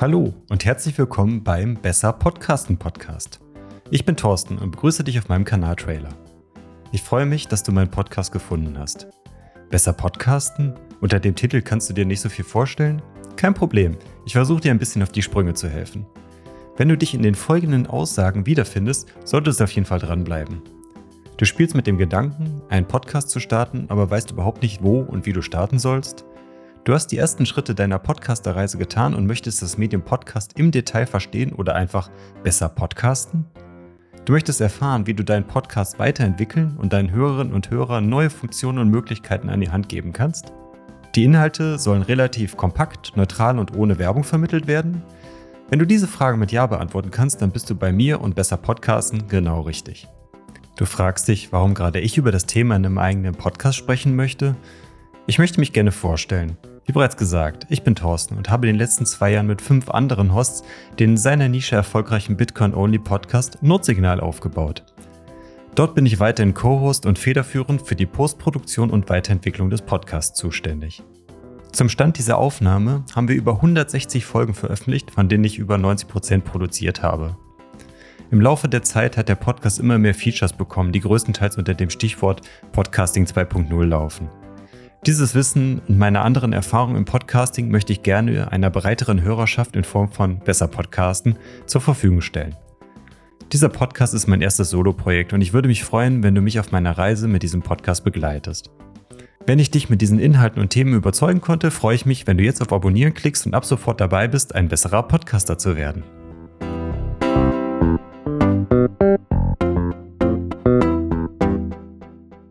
Hallo und herzlich willkommen beim Besser Podcasten Podcast. Ich bin Thorsten und begrüße dich auf meinem Kanal Trailer. Ich freue mich, dass du meinen Podcast gefunden hast. Besser Podcasten? Unter dem Titel kannst du dir nicht so viel vorstellen? Kein Problem, ich versuche dir ein bisschen auf die Sprünge zu helfen. Wenn du dich in den folgenden Aussagen wiederfindest, solltest du auf jeden Fall dranbleiben. Du spielst mit dem Gedanken, einen Podcast zu starten, aber weißt überhaupt nicht, wo und wie du starten sollst? Du hast die ersten Schritte deiner Podcaster-Reise getan und möchtest das Medium Podcast im Detail verstehen oder einfach besser podcasten? Du möchtest erfahren, wie du deinen Podcast weiterentwickeln und deinen Hörerinnen und Hörern neue Funktionen und Möglichkeiten an die Hand geben kannst? Die Inhalte sollen relativ kompakt, neutral und ohne Werbung vermittelt werden. Wenn du diese Frage mit Ja beantworten kannst, dann bist du bei mir und besser Podcasten genau richtig. Du fragst dich, warum gerade ich über das Thema in einem eigenen Podcast sprechen möchte? Ich möchte mich gerne vorstellen. Wie bereits gesagt, ich bin Thorsten und habe in den letzten zwei Jahren mit fünf anderen Hosts den in seiner Nische erfolgreichen Bitcoin-Only-Podcast Notsignal aufgebaut. Dort bin ich weiterhin Co-Host und federführend für die Postproduktion und Weiterentwicklung des Podcasts zuständig. Zum Stand dieser Aufnahme haben wir über 160 Folgen veröffentlicht, von denen ich über 90 Prozent produziert habe. Im Laufe der Zeit hat der Podcast immer mehr Features bekommen, die größtenteils unter dem Stichwort Podcasting 2.0 laufen. Dieses Wissen und meine anderen Erfahrungen im Podcasting möchte ich gerne einer breiteren Hörerschaft in Form von Besser Podcasten zur Verfügung stellen. Dieser Podcast ist mein erstes Solo-Projekt und ich würde mich freuen, wenn du mich auf meiner Reise mit diesem Podcast begleitest. Wenn ich dich mit diesen Inhalten und Themen überzeugen konnte, freue ich mich, wenn du jetzt auf Abonnieren klickst und ab sofort dabei bist, ein besserer Podcaster zu werden.